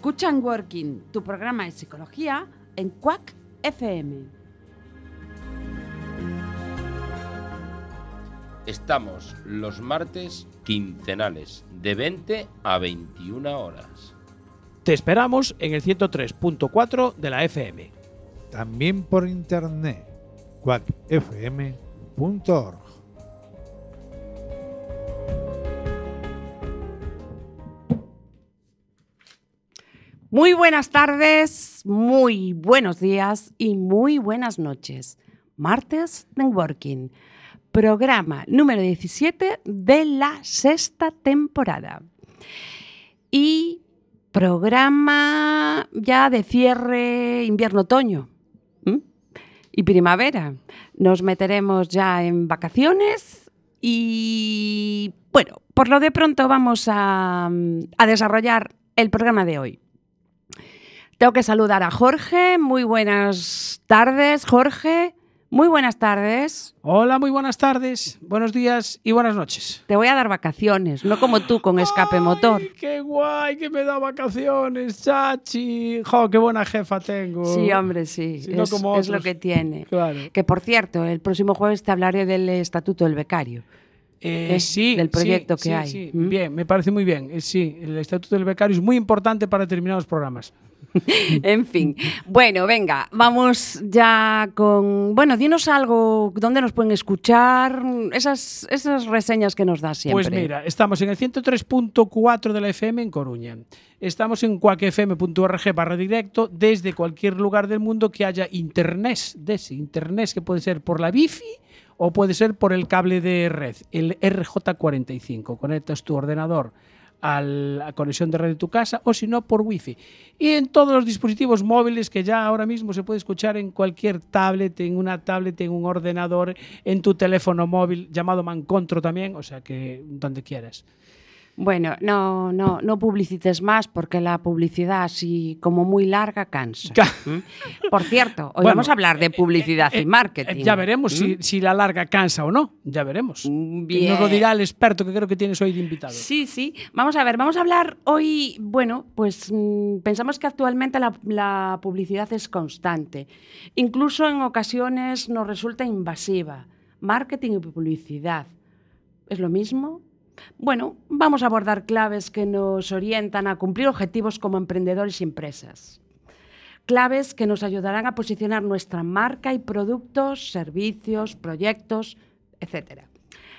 Escuchan Working, tu programa de psicología en Quack FM. Estamos los martes quincenales de 20 a 21 horas. Te esperamos en el 103.4 de la FM. También por internet, quackfm.org. Muy buenas tardes, muy buenos días y muy buenas noches. Martes Networking, programa número 17 de la sexta temporada. Y programa ya de cierre invierno-otoño y primavera. Nos meteremos ya en vacaciones y bueno, por lo de pronto vamos a, a desarrollar el programa de hoy. Tengo que saludar a Jorge. Muy buenas tardes, Jorge. Muy buenas tardes. Hola, muy buenas tardes, buenos días y buenas noches. Te voy a dar vacaciones, no como tú con escape Ay, motor. ¡Qué guay que me da vacaciones, chachi! ¡Jo, qué buena jefa tengo! Sí, hombre, sí. Es, lo que tiene. Claro. Que por cierto, el próximo jueves te hablaré del estatuto del becario. Eh, sí, del proyecto sí, que sí, hay. sí. ¿Mm? Bien, me parece muy bien. Eh, sí, el estatuto del becario es muy importante para determinados programas. En fin. Bueno, venga, vamos ya con. Bueno, dinos algo, ¿dónde nos pueden escuchar? Esas, esas reseñas que nos das siempre. Pues mira, estamos en el 103.4 de la FM en Coruña. Estamos en cuacfm.org barra directo desde cualquier lugar del mundo que haya internet, de ese internet que puede ser por la bifi o puede ser por el cable de red, el RJ45. Conectas tu ordenador a la conexión de red de tu casa o si no por wifi. Y en todos los dispositivos móviles que ya ahora mismo se puede escuchar en cualquier tablet, en una tablet, en un ordenador, en tu teléfono móvil, llamado Mancontro también, o sea que donde quieras. Bueno, no, no, no publicites más porque la publicidad así como muy larga cansa. Ca- ¿Mm? Por cierto, hoy Bueno, vamos a hablar de publicidad Eh, y marketing. eh, ya veremos ¿Mm? si, si la larga cansa o no, ya veremos. Mm, Y Nos lo bien. dirá el experto que creo que tienes hoy de invitado. Sí, sí. Vamos a ver, vamos a hablar hoy, bueno, pues mm, pensamos que actualmente la, la publicidad es constante. Incluso en ocasiones nos resulta invasiva. Marketing y publicidad. ¿Es lo mismo? Bueno, vamos a abordar claves que nos orientan a cumplir objetivos como emprendedores y empresas. Claves que nos ayudarán a posicionar nuestra marca y productos, servicios, proyectos, etcétera.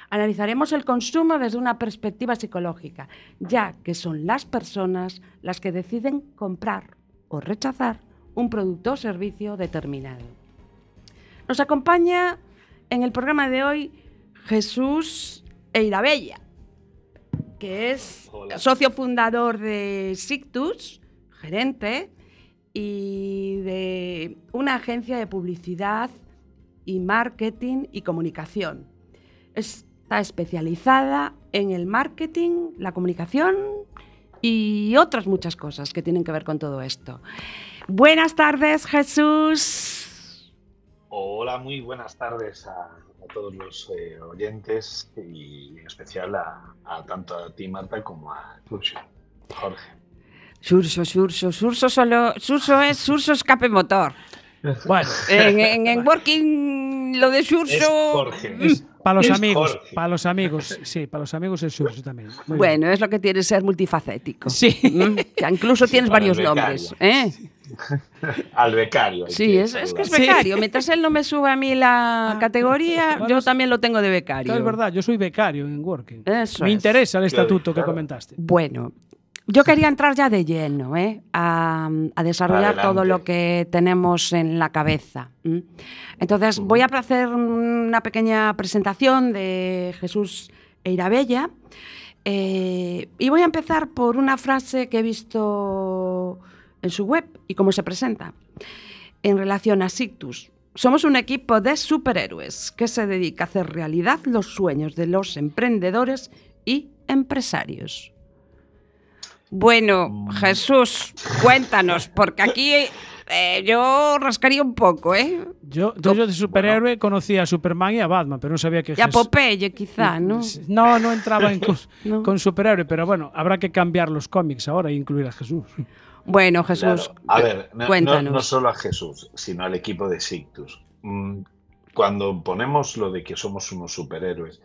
Analizaremos el consumo desde una perspectiva psicológica, ya que son las personas las que deciden comprar o rechazar un producto o servicio determinado. Nos acompaña en el programa de hoy Jesús Eirabella, que es Hola. socio fundador de Sictus, gerente, y de una agencia de publicidad y marketing y comunicación. Está especializada en el marketing, la comunicación y otras muchas cosas que tienen que ver con todo esto. Buenas tardes, Jesús. Hola, muy buenas tardes a, a todos los eh, oyentes y en especial a, a tanto a ti, Marta, como a Lucio, Jorge. Surso, surso, surso solo, surso es surso escape motor. Bueno, En, en, en working lo de Es surso. Jorge. es para los Es amigos, Jorge. para los amigos, sí, para los amigos es surso también. Muy bien. Bueno, es lo que tiene ser multifacético. Sí. Mm, que incluso Sí, tienes varios nombres. ¿eh? Al becario. Sí, es, es que es becario. Mientras él no me sube a mí la categoría, bueno, yo también lo tengo de becario. Es verdad, yo soy becario en Working. Eso Me es. interesa el Claro, estatuto que comentaste. Bueno, yo quería entrar ya de lleno ¿eh? a, a desarrollar Adelante. todo lo que tenemos en la cabeza. Entonces, voy a hacer una pequeña presentación de Jesús Eirabella eh, y voy a empezar por una frase que he visto en su web y cómo se presenta en relación a Sictus. Somos un equipo de superhéroes que se dedica a hacer realidad los sueños de los emprendedores y empresarios. Bueno, Jesús, cuéntanos, porque aquí eh, yo rascaría un poco, ¿eh? Yo, yo, yo de superhéroe conocía a Superman y a Batman, pero no sabía que Y a Jes- Popeye, quizá, ¿no? No, no entraba en con, No. con superhéroe, pero bueno, habrá que cambiar los cómics ahora e incluir a Jesús. Bueno, Jesús, Claro. A ver, no- no, cuéntanos. no solo a Jesús, sino al equipo de Sictus. Mm, Cuando ponemos lo de que somos unos superhéroes,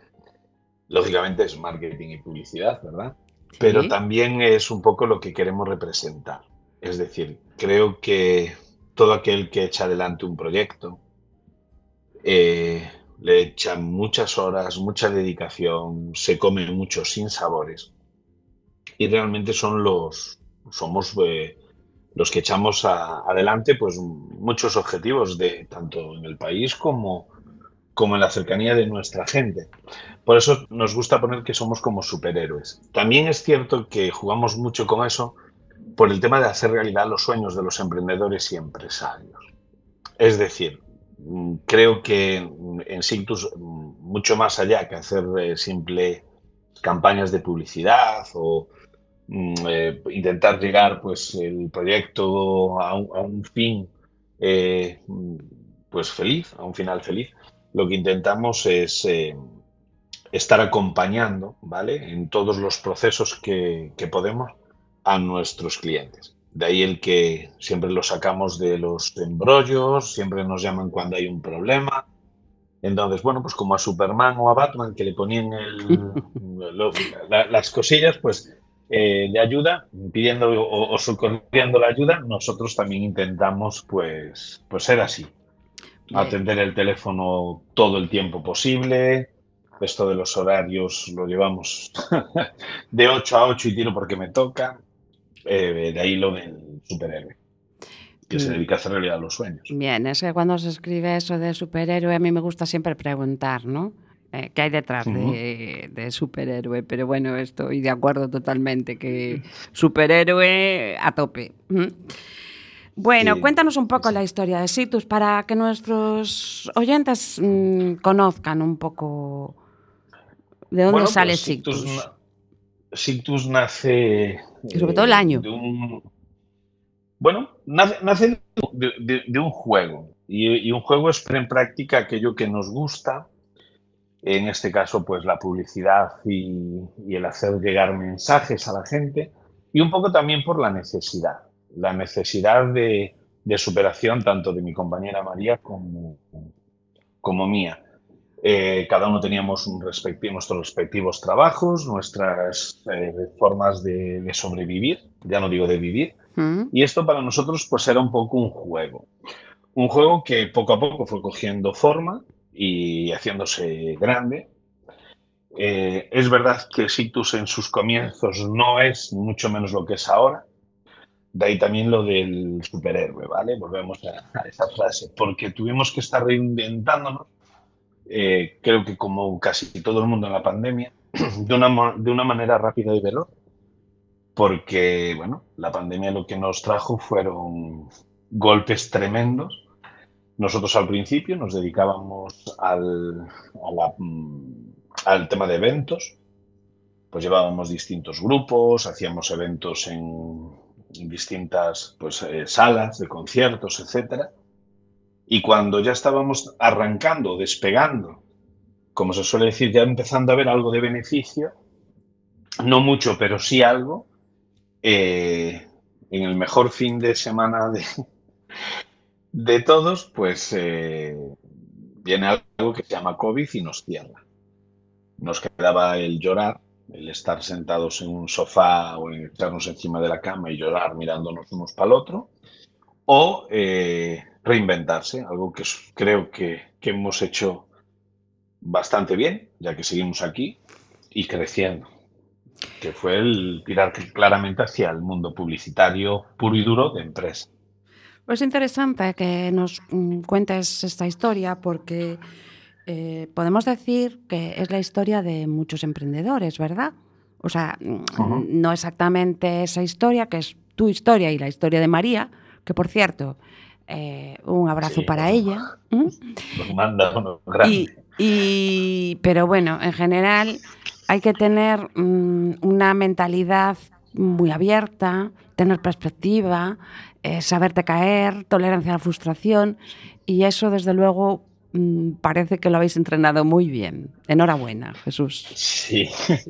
lógicamente es marketing y publicidad, ¿verdad? Pero también es un poco lo que queremos representar. Es decir, creo que todo aquel que echa adelante un proyecto eh, le echa muchas horas, mucha dedicación, se come muchos sinsabores y realmente son los somos eh, los que echamos a- adelante pues muchos objetivos de tanto en el país como como en la cercanía de nuestra gente. Por eso nos gusta poner que somos como superhéroes. También es cierto que jugamos mucho con eso por el tema de hacer realidad los sueños de los emprendedores y empresarios. Es decir, mm, creo que en Sictus, mm, mucho más allá que hacer eh, simple campañas de publicidad o eh, intentar llegar pues el proyecto a un, a un fin eh, mm, pues feliz, a un final feliz, lo que intentamos es eh, estar acompañando, ¿vale? En todos los procesos que, que podemos a nuestros clientes. De ahí el que siempre lo sacamos de los embrollos, siempre nos llaman cuando hay un problema. Entonces, bueno, pues como a Superman o a Batman que le ponían el- lo- la- las cosillas, pues eh, de ayuda, pidiendo o, o socorriendo la ayuda, nosotros también intentamos pues, pues ser así. Bien. Atender el teléfono todo el tiempo posible. Esto de los horarios lo llevamos de 8 a 8 y tiro porque me toca. Eh, de ahí lo del superhéroe, que se Mm. dedica a hacer realidad los sueños. Bien, es que cuando se escribe eso de superhéroe, a mí me gusta siempre preguntar, ¿no? Eh, ¿Qué hay detrás de, de superhéroe? Pero bueno, estoy de acuerdo totalmente que superhéroe a tope. Mm. Bueno, Sí, cuéntanos un poco sí. la historia de Situs para que nuestros oyentes mm, conozcan un poco de dónde Bueno, sale pues Situs. nace. Y sobre todo el año. de un- bueno, nace, nace de, de- de un juego. Y, y un juego es poner en práctica aquello que nos gusta. En este caso, pues la publicidad y, y el hacer llegar mensajes a la gente. Y un poco también por la necesidad. La necesidad de, de superación tanto de mi compañera María como, como mía. Eh, cada uno teníamos un respecti- nuestros respectivos trabajos, nuestras eh, formas de, de sobrevivir, ya no digo de vivir, Mm. y esto para nosotros pues era un poco un juego. Un juego que poco a poco fue cogiendo forma y haciéndose grande. Eh, es verdad que Sictus en sus comienzos no es mucho menos lo que es ahora. De ahí también lo del superhéroe, ¿vale? Volvemos a, a esa frase. Porque tuvimos que estar reinventándonos eh, creo que como casi todo el mundo en la pandemia, de una, de una manera rápida y veloz, porque, bueno, la pandemia lo que nos trajo fueron golpes tremendos. Nosotros al principio nos dedicábamos al, mm, al tema de eventos, pues llevábamos distintos grupos, hacíamos eventos en, distintas pues, eh, salas de conciertos, etcétera. Y cuando ya estábamos arrancando, despegando, como se suele decir, ya empezando a ver algo de beneficio, no mucho, pero sí algo, eh, en el mejor fin de semana de, de todos, pues eh, viene algo que se llama COVID y nos cierra. Nos quedaba el llorar, el estar sentados en un sofá o echarnos encima de la cama y llorar mirándonos unos para el otro, o eh, reinventarse, algo que creo que, que hemos hecho bastante bien, ya que seguimos aquí y creciendo, que fue el tirar claramente hacia el mundo publicitario puro y duro de empresa. Pues interesante que nos mm, cuentes esta historia porque eh, podemos decir que es la historia de muchos emprendedores, ¿verdad? O sea, mm, no exactamente esa historia, que es tu historia y la historia de María, que por cierto, eh, un abrazo Sí, para ella. Nos manda uno grande. Y, y- pero bueno, en general hay que tener mm, una mentalidad muy abierta, tener perspectiva, eh, saberte caer, tolerancia a la frustración y eso desde luego mm, parece que lo habéis entrenado muy bien. Enhorabuena, Jesús. Sí,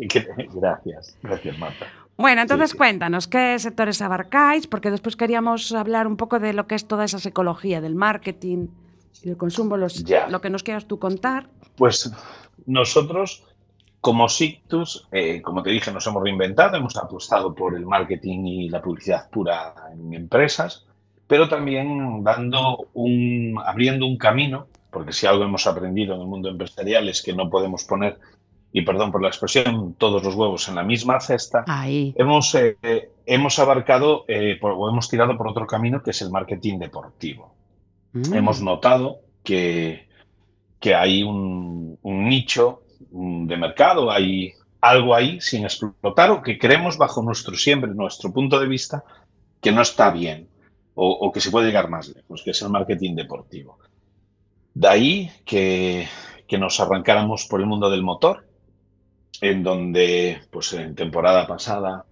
gracias, gracias Marta. Bueno, entonces sí. cuéntanos qué sectores abarcáis, porque después queríamos hablar un poco de lo que es toda esa psicología del marketing y del consumo, los- lo que nos quieras tú contar. Pues nosotros, como Sictus, eh, como te dije, nos hemos reinventado, hemos apostado por el marketing y la publicidad pura en empresas, pero también dando un, abriendo un camino, porque si algo hemos aprendido en el mundo empresarial es que no podemos poner, y perdón por la expresión, todos los huevos en la misma cesta. Ahí. Hemos, eh, hemos abarcado eh, por- o hemos tirado por otro camino que es el marketing deportivo. Mm. Hemos notado que, que hay un, un nicho de mercado, hay algo ahí sin explotar o que creemos bajo nuestro siempre, nuestro punto de vista, que no está bien o, o que se puede llegar más lejos, que es el marketing deportivo. De ahí que, que nos arrancáramos por el mundo del motor, en donde pues en temporada pasada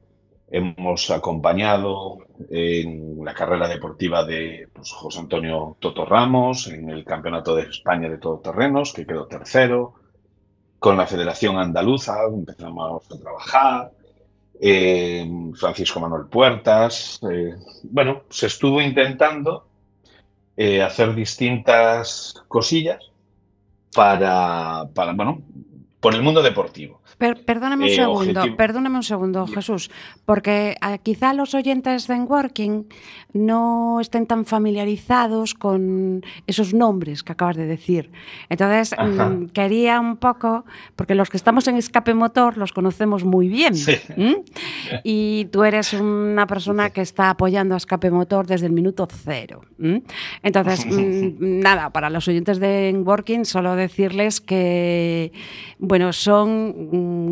hemos acompañado en la carrera deportiva de pues, José Antonio Toto Ramos, en el Campeonato de España de Todoterrenos, que quedó tercero, con la Federación Andaluza empezamos a trabajar, eh, Francisco Manuel Puertas, eh, bueno, se estuvo intentando eh, hacer distintas cosillas para, para, bueno, por el mundo deportivo. Per- perdóname un Eh, segundo, objetivo- perdóname un segundo, Jesús, porque ah, quizá los oyentes de Working no estén tan familiarizados con esos nombres que acabas de decir. Entonces, Ajá. mm, quería un poco, porque los que estamos en escape motor los conocemos muy bien. Y tú eres una persona que está apoyando a escape motor desde el minuto cero. Entonces, mm, nada, para los oyentes de Working, solo decirles que, bueno, son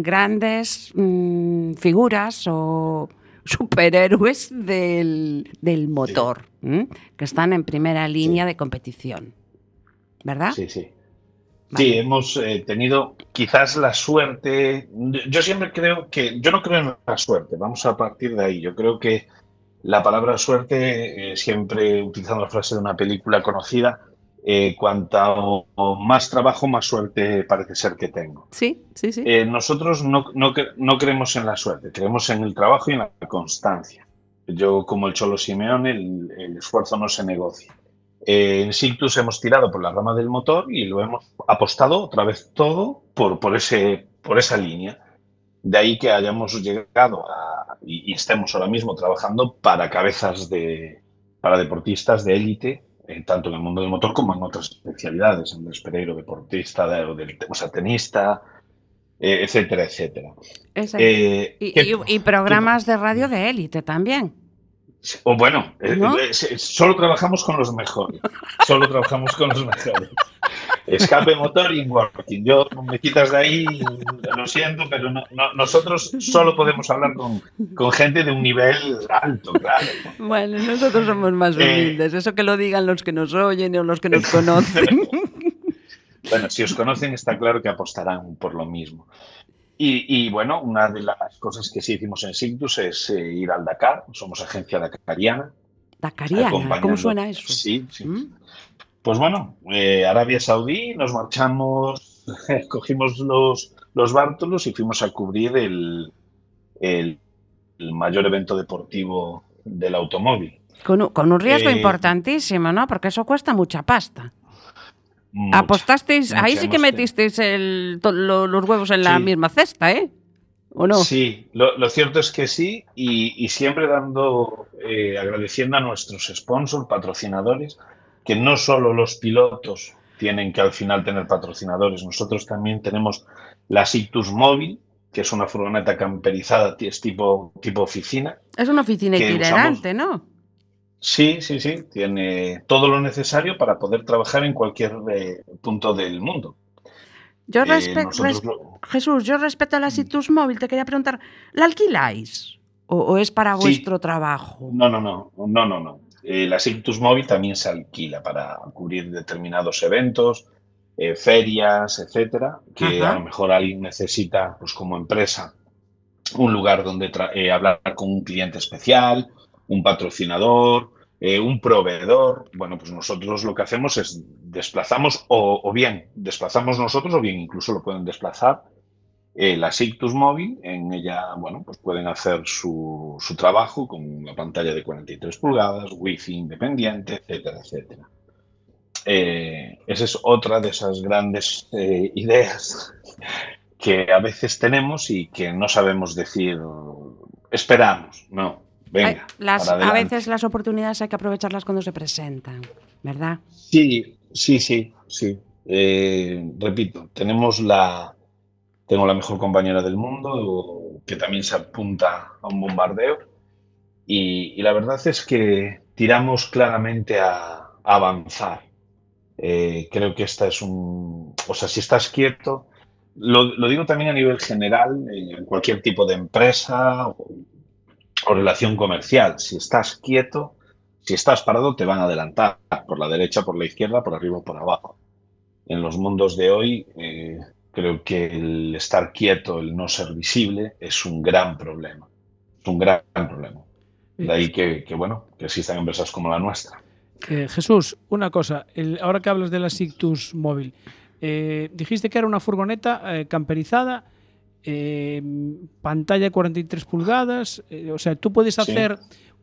grandes mm, figuras o superhéroes del, del motor, que están en primera línea de competición. ¿Verdad? Sí, sí. Vale. Sí, hemos eh, tenido quizás la suerte. Yo siempre creo que, yo no creo en la suerte, vamos a partir de ahí. Yo creo que la palabra suerte, eh, siempre utilizando la frase de una película conocida, eh, cuanto más trabajo, más suerte parece ser que tengo. Sí, sí, sí. Eh, nosotros no, no, no creemos en la suerte, creemos en el trabajo y en la constancia. Yo, como el Cholo Simeone, el, el esfuerzo no se negocia. Eh, en Sictus hemos tirado por la rama del motor y lo hemos apostado otra vez todo por, por, ese, por esa línea. De ahí que hayamos llegado a, y, y estemos ahora mismo trabajando para cabezas de, para deportistas de élite, eh, tanto en el mundo del motor como en otras especialidades, Andrés Pereiro, deportista, de, o del, o sea, tenista, eh, etcétera, etcétera. Eh, y, ¿qué- y- y programas de radio de élite también. O bueno, eh, solo trabajamos con los mejores. Solo trabajamos con los mejores. Escape motor y working. Yo me quitas de ahí, lo siento, pero no- no- nosotros solo podemos hablar con, con gente de un nivel alto, claro. Bueno, nosotros somos más Eh, humildes. Eso que lo digan los que nos oyen o los que nos conocen. Bueno, si os conocen está claro que apostarán por lo mismo. Y, y, bueno, una de las cosas que sí hicimos en Sictus es eh, ir al Dakar. Somos agencia dakariana. Dakariana, ¿cómo suena eso? Sí, sí. ¿Mm? Pues bueno, eh, Arabia Saudí, nos marchamos, cogimos los, los bártulos y fuimos a cubrir el, el- el mayor evento deportivo del automóvil. Con, un- con un riesgo Eh, importantísimo, ¿no? Porque eso cuesta mucha pasta. Mucha, Apostasteis, mucha ahí sí que metisteis el- lo- los huevos en la Sí. misma cesta, ¿eh? ¿O no? Sí, lo, lo cierto es que sí, y, y siempre dando, eh, agradeciendo a nuestros sponsors, patrocinadores, que no solo los pilotos tienen que al final tener patrocinadores, nosotros también tenemos la Sictus Móvil, que es una furgoneta camperizada, es tipo, tipo oficina. Es una oficina itinerante, ¿no? Sí, sí, sí, tiene todo lo necesario para poder trabajar en cualquier eh, punto del mundo. Yo Eh, respe- nosotros res- lo- Jesús, yo respeto a la Situs Móvil, te quería preguntar, ¿la alquiláis? ¿O, o es para Sí. vuestro trabajo? No, no, no, no, no, no. Eh, la Sictus Móvil también se alquila para cubrir determinados eventos, eh, ferias, etcétera, que Ajá. a lo mejor alguien necesita, pues como empresa, un lugar donde eh, hablar con un cliente especial, un patrocinador, eh, un proveedor. Bueno, pues nosotros lo que hacemos es desplazamos o, o bien desplazamos nosotros o bien incluso lo pueden desplazar eh, la Sictus móvil. En ella, bueno, pues pueden hacer su, su trabajo con una pantalla de 43 pulgadas, wifi independiente, etcétera, etcétera. Eh, esa es otra de esas grandes eh, ideas que a veces tenemos y que no sabemos decir, esperamos, no, venga. Las- a veces las oportunidades hay que aprovecharlas cuando se presentan, ¿verdad? Sí, sí, sí, sí. Eh, repito, tenemos la, tengo la mejor compañera del mundo que también se apunta a un bombardeo y, la verdad es que tiramos claramente a, avanzar. Eh, creo que esta es un, o sea, si estás quieto, lo, lo digo también a nivel general, en cualquier tipo de empresa o, o relación comercial, si estás quieto, si estás parado, te van a adelantar por la derecha, por la izquierda, por arriba o por abajo. En los mundos de hoy, eh, creo que el estar quieto, el no ser visible, es un gran problema. Es un gran problema. De ahí que, que, bueno, que existan empresas como la nuestra. Eh, Jesús, una cosa, el- ahora que hablas de la Sictus móvil, eh, dijiste que era una furgoneta eh, camperizada, eh, pantalla 43 pulgadas, o sea, tú puedes Sí.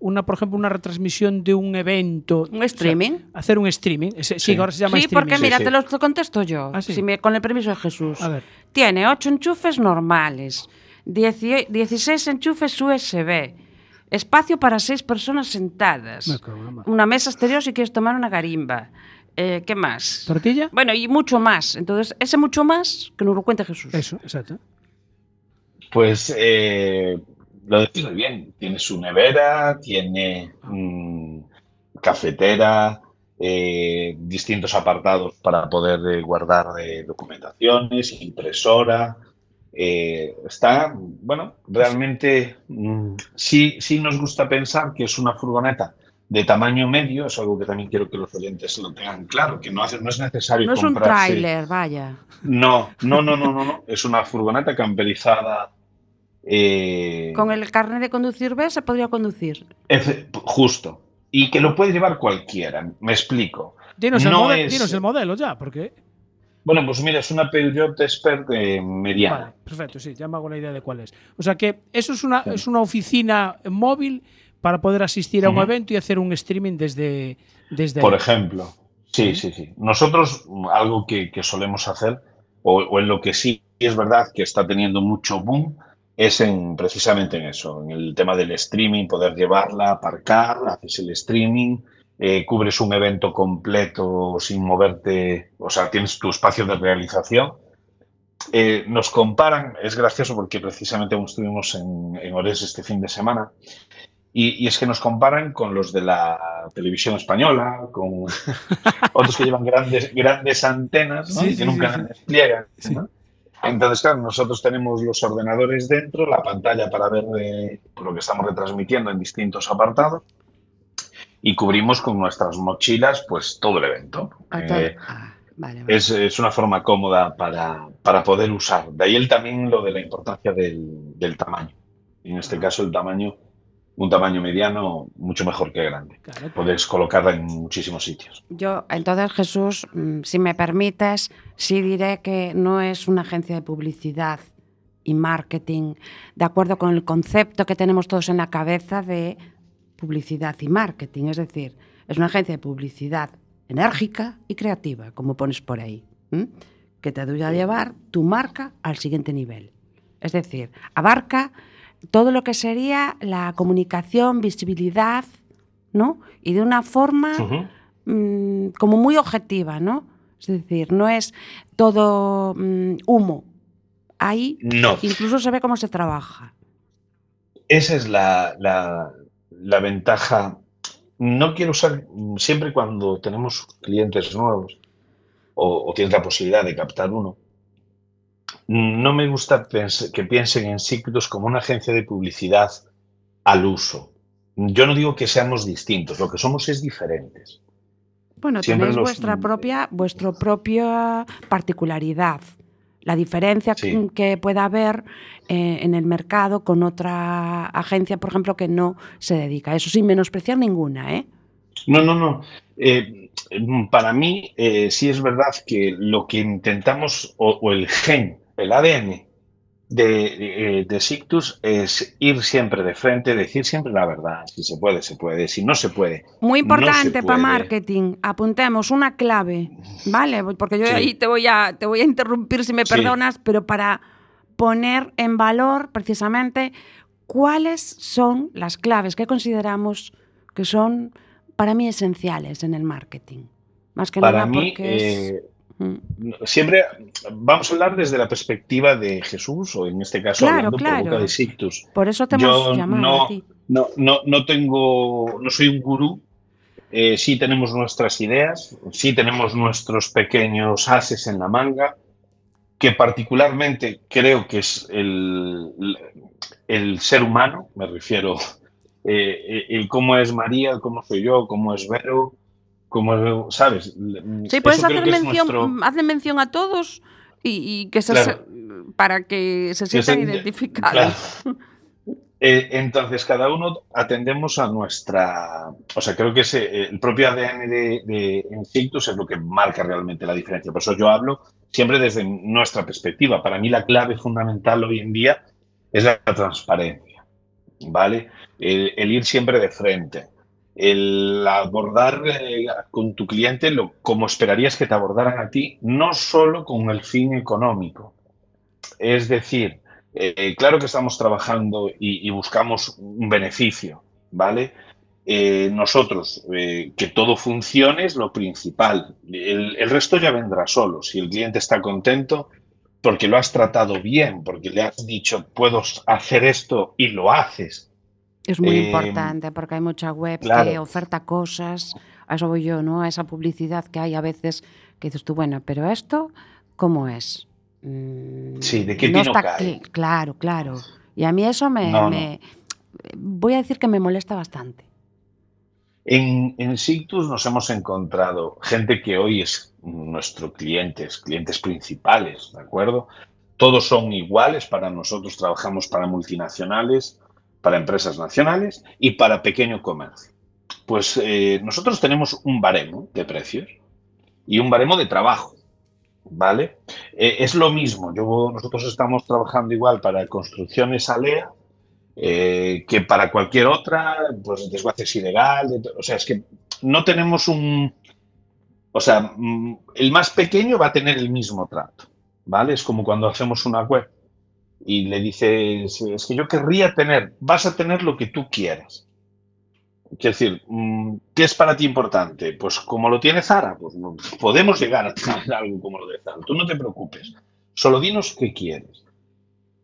Una, por ejemplo, una retransmisión de un evento, Un streaming. o sea, hacer un streaming, ese- sí, Sí. ahora se llama Sí, streaming. porque Sí, mira, sí. te lo contesto yo, Ah, sí. si me- con el permiso de Jesús. A ver, Tiene 8 enchufes normales, 10 16 enchufes USB, espacio para 6 personas sentadas, una mesa exterior si quieres tomar una garimba. Eh, ¿Qué más? ¿Tortilla? Bueno, y mucho más. Entonces, ese mucho más que nos lo cuente Jesús. Eso, exacto. Pues eh, lo decís muy bien. Tiene su nevera, tiene mm, cafetera, eh, distintos apartados para poder eh, guardar eh, documentaciones, impresora. Está, bueno, realmente mm, sí, sí nos gusta pensar que es una furgoneta de tamaño medio, es algo que también quiero que los oyentes lo tengan claro, que no, hace, no es necesario No es un tráiler, vaya. No, no, no, no, no, no. Es una furgoneta camperizada. Eh, Con el carnet de conducir B se podría conducir. justo. Y que lo puede llevar cualquiera. Me explico. Dinos, el, No mode- es- dinos el modelo ya, porque... Bueno, pues mira, es una Peugeot Expert eh, mediana. Vale, perfecto, sí, ya me hago la idea de cuál es. O sea que eso es una, Sí. es una oficina móvil para poder asistir a un evento y hacer un streaming desde, desde Por ahí. ejemplo. Sí, sí, sí. Nosotros, algo que, que solemos hacer, o, o en lo que sí es verdad que está teniendo mucho boom, es en precisamente en eso, en el tema del streaming, poder llevarla, aparcar, haces el streaming, eh, cubres un evento completo sin moverte, o sea, tienes tu espacio de realización. Eh, nos comparan, es gracioso porque precisamente aún estuvimos en, en Ores este fin de semana, y, y es que nos comparan con los de la televisión española, con otros que llevan grandes, grandes antenas ¿no? Sí, y sí, que nunca sí, despliegan. Sí. ¿no? Entonces, claro, nosotros tenemos los ordenadores dentro, la pantalla para ver eh, lo que estamos retransmitiendo en distintos apartados y cubrimos con nuestras mochilas pues todo el evento. Ah, Eh, ah, vale, vale. es, es una forma cómoda para, para poder usar. De ahí el, también lo de la importancia del, del tamaño. En este caso, el tamaño, un tamaño mediano, mucho mejor que grande. Claro. Puedes colocarla en muchísimos sitios. Yo, entonces, Jesús, mm, si me permites, sí diré que no es una agencia de publicidad y marketing, de acuerdo con el concepto que tenemos todos en la cabeza de publicidad y marketing. Es decir, es una agencia de publicidad enérgica y creativa, como pones por ahí, que te ayuda a llevar tu marca al siguiente nivel. Es decir, abarca todo lo que sería la comunicación, visibilidad, ¿no? Y de una forma mm, como muy objetiva, ¿no? Es decir, no es todo mm, humo. Ahí No, incluso se ve cómo se trabaja. esa es la, la- la ventaja. No quiero usar, siempre cuando tenemos clientes nuevos o, o tienes la posibilidad de captar uno, no me gusta que piensen en Sictus como una agencia de publicidad al uso. Yo no digo que seamos distintos, lo que somos es diferentes. Bueno, Siempre tenéis los- vuestra propia, vuestra propia particularidad. La diferencia Sí. que- que pueda haber eh, en el mercado con otra agencia, por ejemplo, que no se dedica. a Eso sin menospreciar ninguna, ¿eh? No, no, no. Eh, para mí, eh, sí es verdad que lo que intentamos, o, o el gen, el ADN de, de Sictus es ir siempre de frente, decir siempre la verdad. Si se puede, se puede. Si no se puede. Muy no importante para marketing. Apuntemos una clave, ¿vale? Porque yo Sí. ahí te voy a te voy a interrumpir si me Sí. perdonas, pero para poner en valor precisamente cuáles son las claves que consideramos que son para mí esenciales en el marketing. Más que Para nada mí, porque es eh. Siempre vamos a hablar desde la perspectiva de Jesús, o en este caso Claro, hablando por boca de Sictus. por eso te yo hemos llamado no- a ti. No, no, no tengo, no soy un gurú. Eh, sí tenemos nuestras ideas, sí tenemos nuestros pequeños ases en la manga, que particularmente creo que es el, el ser humano, me refiero, eh, el cómo es María, cómo soy yo, cómo es Vero, cómo es, ¿sabes? Sí, puedes hacer mención, nuestro- hazle mención a todos y, y que se, Claro. para que se sientan identificados. Claro. Eh, entonces, cada uno atendemos a nuestra. O sea, creo que ese, el propio ADN de, de Insictus es lo que marca realmente la diferencia. Por eso yo hablo siempre desde nuestra perspectiva. Para mí, la clave fundamental hoy en día es la transparencia. ¿Vale? El, el ir siempre de frente. El abordar eh, con tu cliente lo, como esperarías que te abordaran a ti, no solo con el fin económico. Es decir, eh, claro que estamos trabajando y, buscamos un beneficio, ¿vale? Eh, nosotros, que todo funcione es lo principal. El, el resto ya vendrá solo. Si el cliente está contento, porque lo has tratado bien, porque le has dicho, puedo hacer esto y lo haces. Es muy Eh, importante porque hay mucha web que oferta cosas, a eso voy yo, ¿no? A esa publicidad que hay a veces que dices tú, bueno, pero esto, ¿cómo es? Mm, Sí, ¿de qué pino está cae? Claro, claro. Y a mí eso me, No, no. Voy a decir que me molesta bastante. En, en Sictus nos hemos encontrado gente que hoy es nuestros clientes, clientes principales, ¿de acuerdo? Todos son iguales para nosotros, trabajamos para multinacionales, para empresas nacionales y para pequeño comercio. Pues eh, nosotros tenemos un baremo de precios y un baremo de trabajo, ¿vale? Eh, es lo mismo, yo, nosotros estamos trabajando igual para construcciones Alea eh, que para cualquier otra, pues desguaces ilegal, de o sea, es que no tenemos un, o sea, mm, el más pequeño va a tener el mismo trato, ¿vale? Es como cuando hacemos una web y le dices, es que yo querría tener, vas a tener lo que tú quieras. Quiero decir, mm, ¿qué es para ti importante? Pues como lo tiene Zara, pues podemos llegar a tener algo como lo de Zara. Tú no te preocupes, solo dinos qué quieres.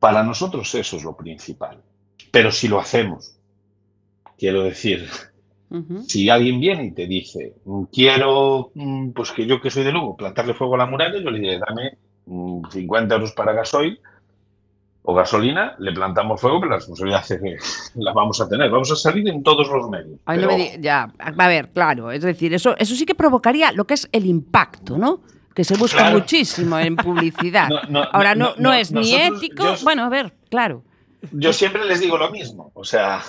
Para nosotros eso es lo principal. Pero si lo hacemos, quiero decir, si alguien viene y te dice, mm, quiero, mm, pues que yo que soy de Lugo, plantarle fuego a la muralla, yo le diré, dame mm, 50 euros para gasoil o gasolina, le plantamos fuego, pero la responsabilidad es que la vamos a tener. Vamos a salir en todos los medios. Ay, no Pero, me di- ya, a ver, claro, es decir, eso, eso sí que provocaría lo que es el impacto, ¿no? Que se busca Claro. muchísimo en publicidad. No, no, Ahora no, no, es ni ético. yo- Bueno, a ver, claro. Yo siempre les digo lo mismo. O sea,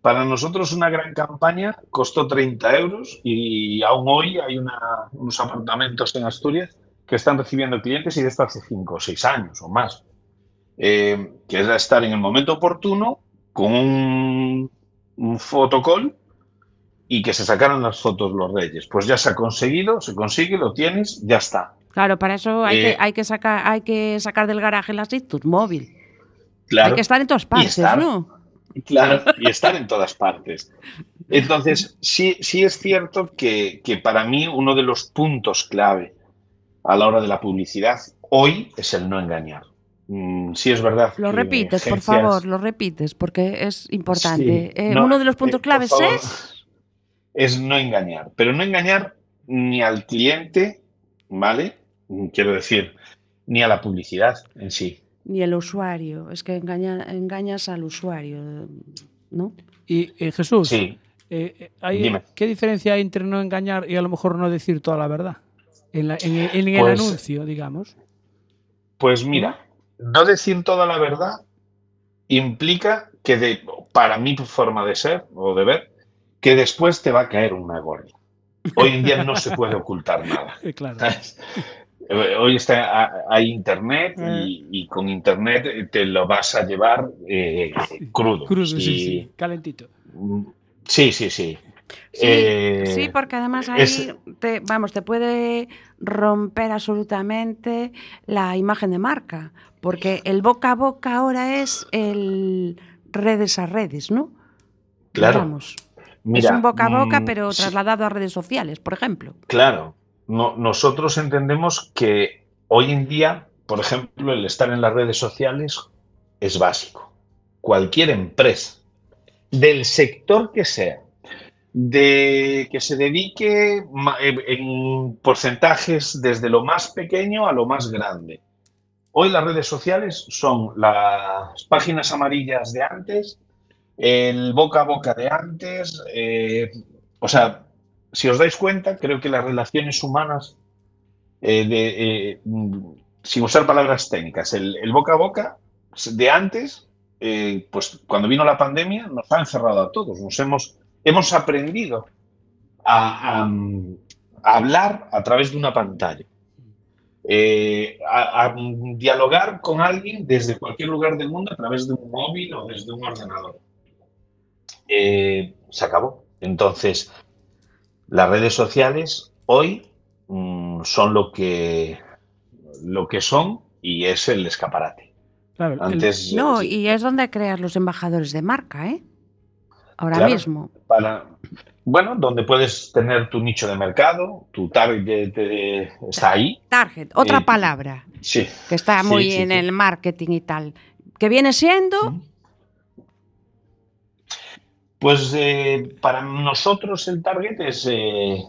para nosotros una gran campaña costó 30 euros y aún hoy hay una- unos apartamentos en Asturias que están recibiendo clientes y de esto hace 5 o 6 años o más. Eh, que es estar en el momento oportuno con un, un fotocall y que se sacaran las fotos los reyes. Pues ya se ha conseguido, se consigue, lo tienes, ya está. Claro, para eso hay, Eh, que, hay, que sacar, hay que sacar del garaje las Ictus móvil. Claro. Hay que estar en todas partes, estar. ¿no? Claro, y estar en todas partes. Entonces, sí, sí es cierto que, que para mí uno de los puntos clave a la hora de la publicidad hoy es el no engañar. Mm, sí es verdad. Lo que repites, por favor, lo repites, porque es importante. Sí, Eh, no, uno de los puntos eh, por claves favor. es. Es no engañar, pero no engañar ni al cliente, ¿vale? Mm, Quiero decir, ni a la publicidad en sí. Ni el usuario, es que engaña- engañas al usuario, ¿no? Y eh, Jesús, Sí. hay- Dime. ¿qué diferencia hay entre no engañar y a lo mejor no decir toda la verdad? En, la- en el- en el Pues- anuncio, digamos. Pues mira, no decir toda la verdad implica que, de, para mi forma de ser o de ver, que después te va a caer una gorda. Hoy en día no se puede ocultar nada. Claro. ¿sabes? Hoy está, ha- hay internet Eh. y, y con internet te lo vas a llevar eh, crudo. Crudo, sí, Y- sí, calentito. Mm, Sí, sí, sí. Sí, Eh, sí, porque además ahí, es- te, vamos, te puede romper absolutamente la imagen de marca, porque el boca a boca ahora es el redes a redes, ¿no? Claro. Digamos. Mira, es un boca a boca, mm, pero sí, trasladado a redes sociales, por ejemplo. Claro, no- nosotros entendemos que hoy en día, por ejemplo, el estar en las redes sociales es básico. Cualquier empresa, del sector que sea, de que se dedique ma- en en porcentajes desde lo más pequeño a lo más grande. Hoy las redes sociales son las páginas amarillas de antes, el boca a boca de antes, eh, o sea, si os dais cuenta, creo que las relaciones humanas, eh, de, eh, sin usar palabras técnicas, el, el boca a boca de antes, eh, pues cuando vino la pandemia, nos ha encerrado a todos. Nos hemos, hemos aprendido a, a, a hablar a través de una pantalla. Eh, a, a dialogar con alguien desde cualquier lugar del mundo a través de un móvil o desde un ordenador. Eh, se acabó. Entonces, las redes sociales hoy mm, son lo que, lo que son y es el escaparate. Claro, el- No, y es donde creas los embajadores de marca, ¿eh? Ahora Claro. mismo. para, bueno, donde puedes tener tu nicho de mercado, tu target eh, está ahí. Target, otra Eh, palabra Sí. que está muy sí, en el marketing y tal. Que viene siendo Pues eh, para nosotros el target es eh,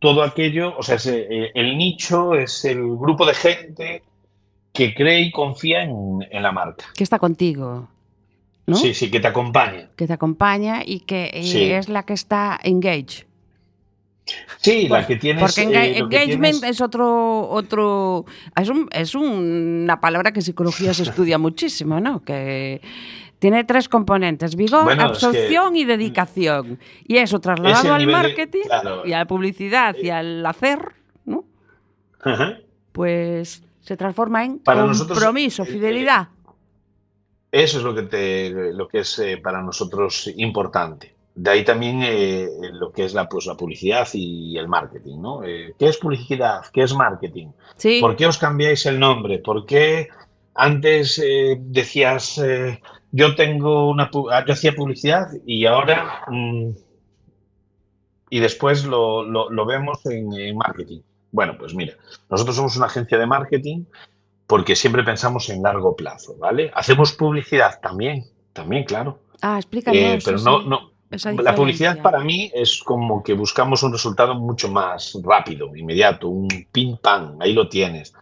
todo aquello, o sea, es, eh, el nicho es el grupo de gente que cree y confía en, en la marca. que está contigo, ¿no? Sí, sí, que te acompaña. Que te acompaña y que eh, Sí. es la que está engaged. Sí, la que tienes. Porque enga- eh, engagement tienes- es otro, otro es, un- es una palabra que en psicología se estudia muchísimo, ¿no? Que tiene tres componentes, vigor, Bueno, es que- absorción y dedicación. Y eso Es trasladado al de- marketing claro. y a la publicidad y al hacer, ¿no? Ajá. Pues se transforma en Para nosotros, compromiso, eh, fidelidad. Eso es lo que, te, lo que es eh, para nosotros importante. De ahí también eh, lo que es la, pues, la publicidad y el marketing, ¿no? Eh, ¿Qué es publicidad? ¿Qué es marketing? Sí. ¿Por qué os cambiáis el nombre? ¿Por qué antes eh, decías eh, yo tengo una ah, yo hacía publicidad y ahora mm, y después lo, lo- lo vemos en, en marketing? Bueno, pues mira, nosotros somos una agencia de marketing porque siempre pensamos en largo plazo, ¿vale? Hacemos publicidad también, también, claro. Ah, explícame Eh, pero sí, no, no, la publicidad para mí es como que buscamos un resultado mucho más rápido, inmediato, un pim pam, ahí lo tienes.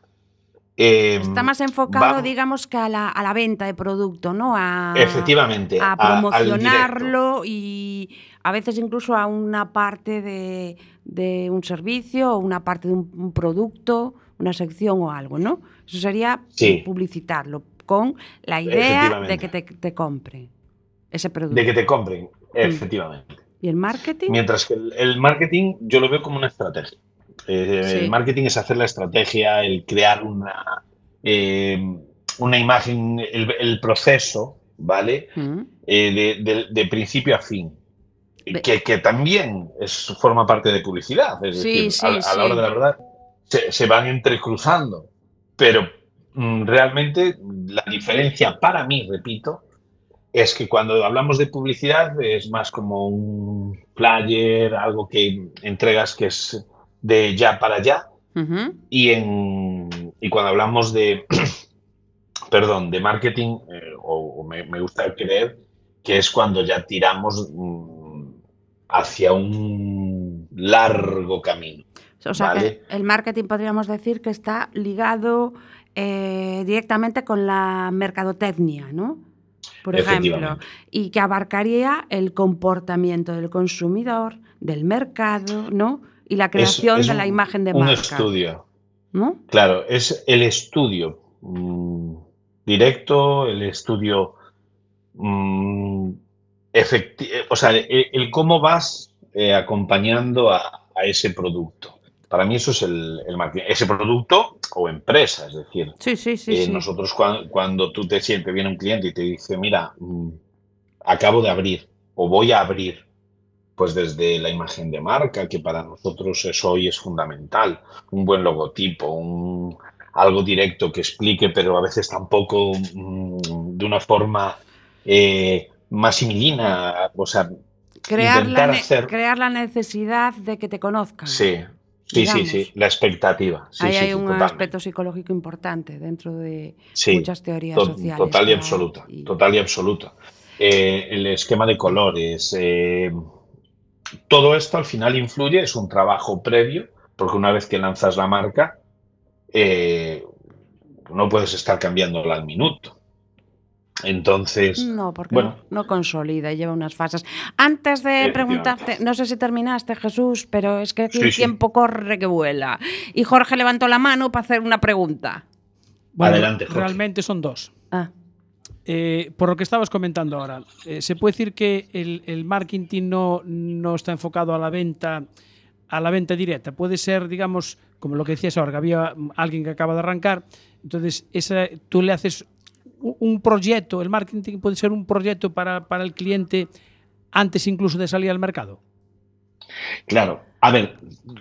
Eh, Está más enfocado, digamos, que a la, a la venta de producto, ¿no? A, efectivamente, a promocionarlo y a veces incluso a una parte de, de un servicio o una parte de un, un producto, una sección o algo, ¿no? Eso sería Sí. publicitarlo con la idea de que te, te compre ese producto. de que te compren, efectivamente. ¿Y el marketing? Mientras que el, el marketing yo lo veo como una estrategia. Eh, Sí. El marketing es hacer la estrategia, el crear una, eh, una imagen, el, el proceso, ¿vale? Mm. Eh, de, de- de principio a fin. Que, que también es, forma parte de publicidad. Es Sí, decir, sí, a, a la hora de la verdad se, se van entrecruzando. Pero mm, realmente la diferencia para mí, repito, es que cuando hablamos de publicidad es más como un flyer, algo que entregas que es de ya para allá. Y, en, y cuando hablamos de, perdón, de marketing, eh, o, o me, me gusta creer que es cuando ya tiramos mm, hacia un largo camino. O sea, Vale. que el marketing podríamos decir que está ligado eh, directamente con la mercadotecnia, ¿no? Por ejemplo, y que abarcaría el comportamiento del consumidor, del mercado, ¿no? Y la creación es de la un- imagen de Un marca, estudio. ¿no? Claro, es el estudio mm, directo, el estudio mm, o sea, el, el cómo vas eh, acompañando a, a ese producto. Para mí eso es el, el marketing. Ese producto o empresa, es decir, Sí, sí, sí. eh, nosotros cuan- cuando, tú te sientes, viene un cliente y te dice, mira, mm, acabo de abrir o voy a abrir, pues desde la imagen de marca, que para nosotros eso hoy es fundamental, un buen logotipo, un, algo directo que explique, pero a veces tampoco mm, de una forma eh, más similina, o sea, crear, la hacer- crear la necesidad de que te conozcan. sí, sí, sí, Digamos. sí, la expectativa. Sí, Ahí sí, hay un totalmente. aspecto psicológico importante dentro de Sí. muchas teorías To- sociales. Total y absoluta, y- total y absoluta. Eh, el esquema de colores, eh, todo esto al final influye, es un trabajo previo, porque una vez que lanzas la marca, eh, no puedes estar cambiándola al minuto. Entonces, No, porque bueno. no, no consolida, lleva unas fases. Antes de preguntarte, no sé si terminaste, Jesús, pero es que aquí Sí, el sí. tiempo corre que vuela. Y Jorge levantó la mano para hacer una pregunta. Bueno, Adelante, Jorge. realmente son dos. Ah, Eh, por lo que estabas comentando ahora, eh, ¿se puede decir que el, el marketing no, no está enfocado a la venta a la venta directa? Puede ser, digamos, como lo que decías ahora, que había alguien que acaba de arrancar, entonces esa, tú le haces un proyecto, el marketing puede ser un proyecto para, para el cliente antes incluso de salir al mercado. Claro, a ver,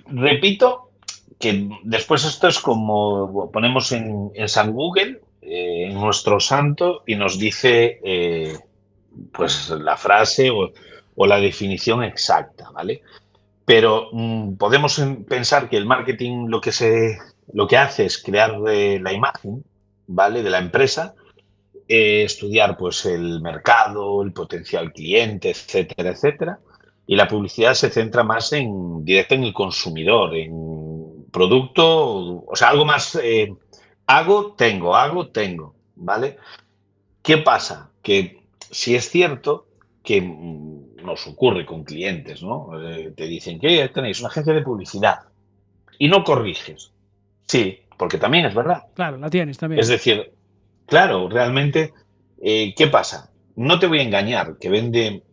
repito que después esto es como ponemos en, en San Google, eh, en nuestro santo, y nos dice eh, pues la frase o, o la definición exacta, ¿vale? Pero mm, podemos en- pensar que el marketing lo que, se, lo que hace es crear eh, la imagen, ¿vale? De la empresa, eh, estudiar pues el mercado, el potencial cliente, etcétera, etcétera. Y la publicidad se centra más en directo en el consumidor, en producto, o sea, algo más eh, hago, tengo, hago, tengo, ¿vale? ¿Qué pasa? Que si es cierto que nos ocurre con clientes, ¿no? Eh, te dicen que tenéis una agencia de publicidad y no corriges. Sí, porque también es verdad. Claro, la tienes también. Es decir, claro, realmente, eh, ¿qué pasa? No te voy a engañar, que vende,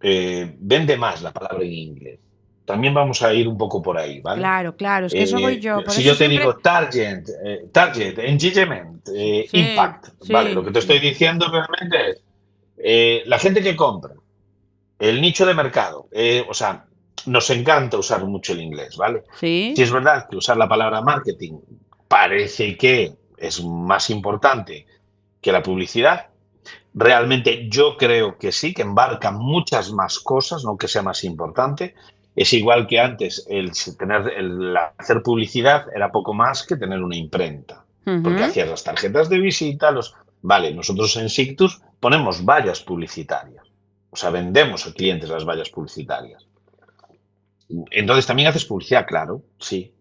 eh, vende más la palabra en inglés. También vamos a ir un poco por ahí, ¿vale? claro, claro, es que eso Eh, voy yo. por si eso yo te siempre- digo target, eh, target, engagement, eh, Sí, impact, sí. ¿vale? Lo que te estoy diciendo realmente es eh, la gente que compra, el nicho de mercado, eh, o sea, nos encanta usar mucho el inglés, ¿vale? Sí, Si es verdad que usar la palabra marketing parece que es más importante que la publicidad, realmente yo creo que sí, que embarca muchas más cosas, no que sea más importante. Es igual que antes, el tener el hacer publicidad era poco más que tener una imprenta, porque hacías las tarjetas de visita, los vale, nosotros en Sictus ponemos vallas publicitarias. O sea, vendemos a clientes las vallas publicitarias. Entonces también haces publicidad, claro, sí.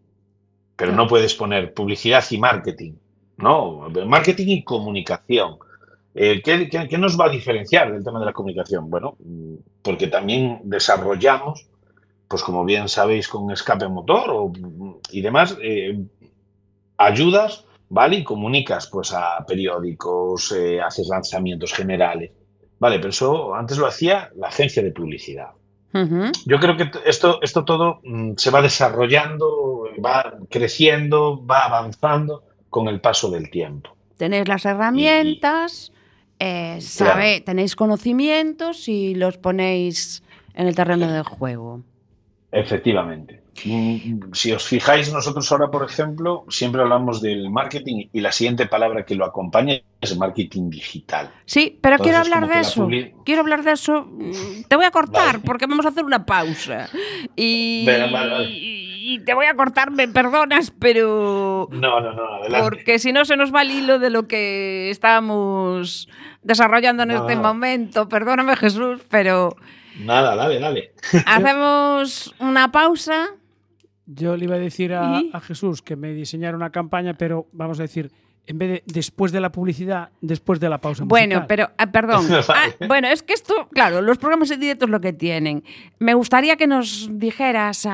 Pero no puedes poner publicidad y marketing. No, marketing y comunicación. Eh, ¿qué, qué, qué nos va a diferenciar del tema de la comunicación? Bueno, porque también desarrollamos, pues como bien sabéis, con escape motor o, y demás, eh, ayudas, ¿vale? Y comunicas pues a periódicos, eh, haces lanzamientos generales. Vale, pero eso antes lo hacía la agencia de publicidad. Yo creo que esto, esto todo mm, se va desarrollando, va creciendo, va avanzando con el paso del tiempo. Tenéis las herramientas, eh, sabe- tenéis conocimientos y los ponéis en el terreno del juego. Efectivamente. Mm, Si os fijáis, nosotros ahora, por ejemplo, siempre hablamos del marketing y la siguiente palabra que lo acompaña es marketing digital. Sí, pero quiero hablar de eso. Quiero hablar de eso. Te voy a cortar Vale. porque vamos a hacer una pausa. Y, vale, vale. Y te voy a cortar, me perdonas, pero No, no, no, adelante. porque si no se nos va el hilo de lo que estamos desarrollando en No, este no. momento. Perdóname, Jesús, pero Nada, dale, dale. hacemos una pausa. Yo le iba a decir a, ¿Y? a Jesús que me diseñara una campaña, pero vamos a decir, en vez de después de la publicidad, después de la pausa Bueno, musical. pero, ah, perdón. Ah, bueno, es que esto, claro, los programas en directo es lo que tienen. Me gustaría que nos dijeras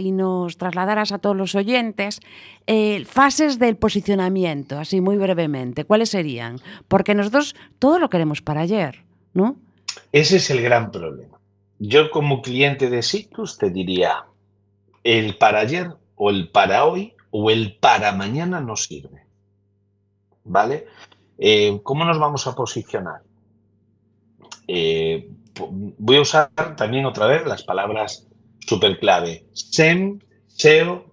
y nos trasladaras a todos los oyentes eh, fases del posicionamiento, así muy brevemente. ¿Cuáles serían? Porque nosotros todo lo queremos para ayer, ¿no? Ese es el gran problema. Yo como cliente de Sictus te diría, el para ayer o el para hoy o el para mañana no sirve. ¿Vale? Eh, ¿Cómo nos vamos a posicionar? Eh, voy a usar también otra vez las palabras súper clave. SEM, SEO.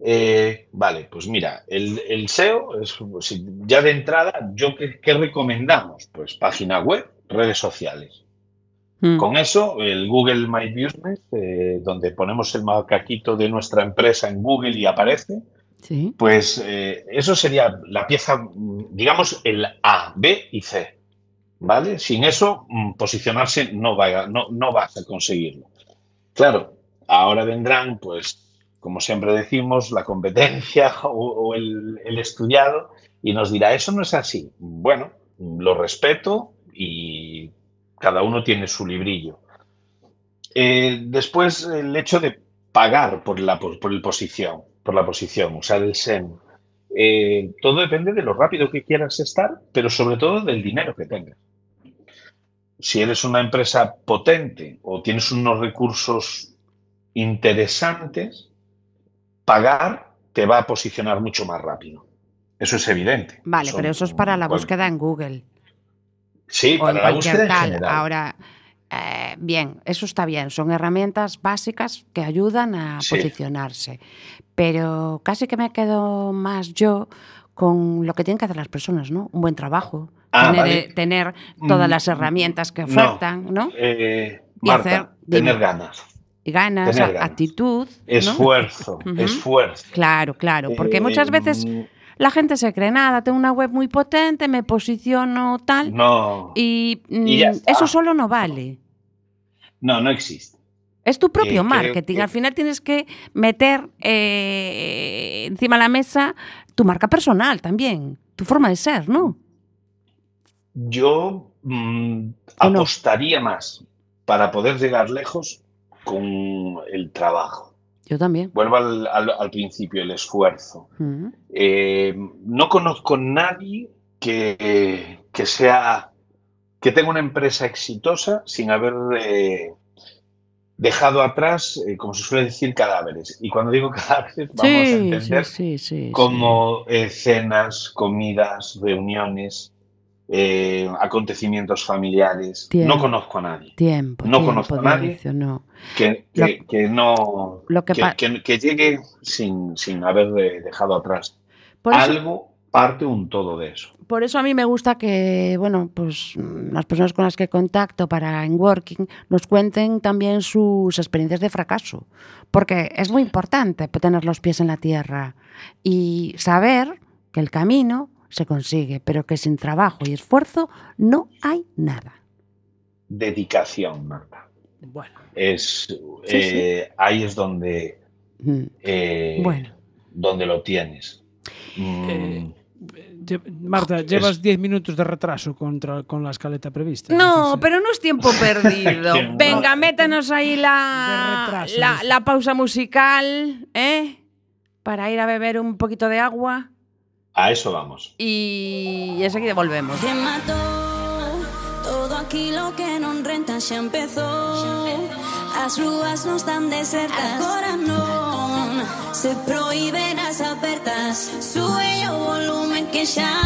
eh, vale, pues mira, el, el SEO, es, ya de entrada, ¿yo qué, qué recomendamos? Pues página web, redes sociales. Mm. Con eso, el Google My Business, eh, donde ponemos el macaquito de nuestra empresa en Google y aparece, Pues eh, eso sería la pieza, digamos, el A, B y C. ¿Vale? Sin eso, mm, posicionarse no, va, no, no vas a conseguirlo. Claro, ahora vendrán, pues, como siempre decimos, la competencia o, el, el estudiado y nos dirá, eso no es así. Bueno, lo respeto y cada uno tiene su librillo. Eh, después, el hecho de pagar por la, por, por el posición, por la posición, usar el SEM. Eh, todo depende de lo rápido que quieras estar, pero sobre todo del dinero que tengas. Si eres una empresa potente o tienes unos recursos interesantes, pagar te va a posicionar mucho más rápido. Eso es evidente. Vale, pero eso es para la búsqueda en Google Sí, o en para la búsqueda en general. Ahora, eh, bien, eso está bien, son herramientas básicas que ayudan a Sí. posicionarse. Pero casi que me quedo más yo con lo que tienen que hacer las personas, ¿no? Un buen trabajo, Ah, tener, vale. eh, tener todas Mm, las herramientas que ofertan, ¿no? Eh, Y hacer- dime. tener ganas, ganas, tener ganas. actitud. ¿no? esfuerzo, esfuerzo. Claro, claro, porque muchas veces mm, la gente se cree nada, tengo una web muy potente, me posiciono tal, No, y, Y ya mm, está. eso solo no vale. no, no existe. Es tu propio Eh, creo marketing. que- Al final tienes que meter eh, encima de la mesa tu marca personal también, tu forma de ser, ¿no? Yo mm, ¿O no? apostaría más para poder llegar lejos con el trabajo. Yo también. Vuelvo al, al- al principio, el esfuerzo. Eh, no conozco nadie que, que sea que tenga una empresa exitosa sin haber eh, dejado atrás, eh, como se suele decir, cadáveres. Y cuando digo cadáveres, vamos a Sí, entender sí, sí. como cenas, comidas, reuniones, eh, acontecimientos familiares. Tiempo. No conozco a nadie Tiempo, No tiempo conozco a nadie. no. que, que- que no Lo que llegue sin, sin haber dejado atrás. Por eso, Algo parte un todo de eso. por eso a mí me gusta que, bueno, pues las personas con las que contacto para en Working nos cuenten también sus experiencias de fracaso, porque es muy importante tener los pies en la tierra y saber que el camino se consigue, pero que sin trabajo y esfuerzo no hay nada. Dedicación, Marta. Bueno, Es, eh, Ahí es donde, Mm, eh, Bueno. donde lo tienes. Mm, Eh, lle- Marta, llevas 10 minutos de retraso contra, con la escaleta prevista. No, sé. pero no es tiempo perdido. Venga, métanos ahí la, la, la pausa musical, ¿eh? Para ir a beber un poquito de agua a eso vamos. y enseguida volvemos. Te matou Todo aquilo que non renta xa empezou As rúas non están desertas Agora non Se prohíben as apertas Sube o volumen que xa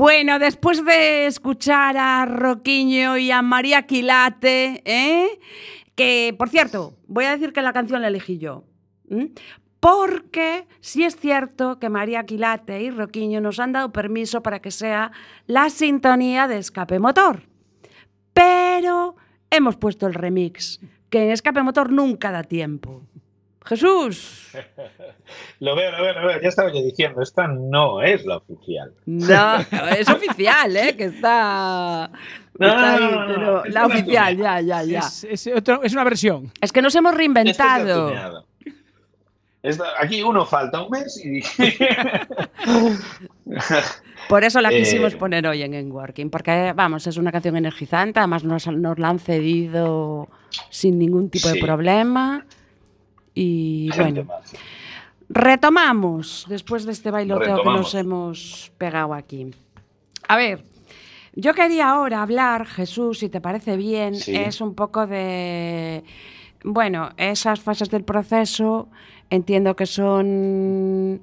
Bueno, después de escuchar a Roquiño y a María Quilate, ¿eh? que por cierto, voy a decir que la canción la elegí yo. Porque sí es cierto que María Quilate y Roquiño nos han dado permiso para que sea la sintonía de Escape Motor. Pero hemos puesto el remix, que en Escape Motor nunca da tiempo. Jesús. Lo veo, lo veo, lo veo. Ya estaba yo diciendo, esta no es la oficial. No, es oficial, ¿eh? Que está... No, está ahí, no, no, no, pero es la oficial, tuneada. ya, ya, ya. Es, es otro- es una versión. Es que nos hemos reinventado. aquí uno falta un mes y. Por eso la Eh, quisimos poner hoy en En Working, porque, vamos, es una canción energizante, además nos, nos la han cedido sin ningún tipo de Sí. problema. Y Gente bueno, más. retomamos después de este bailoteo que nos hemos pegado aquí. A ver, yo quería ahora hablar, Jesús, si te parece bien, Sí. es un poco de, bueno, esas fases del proceso, entiendo que son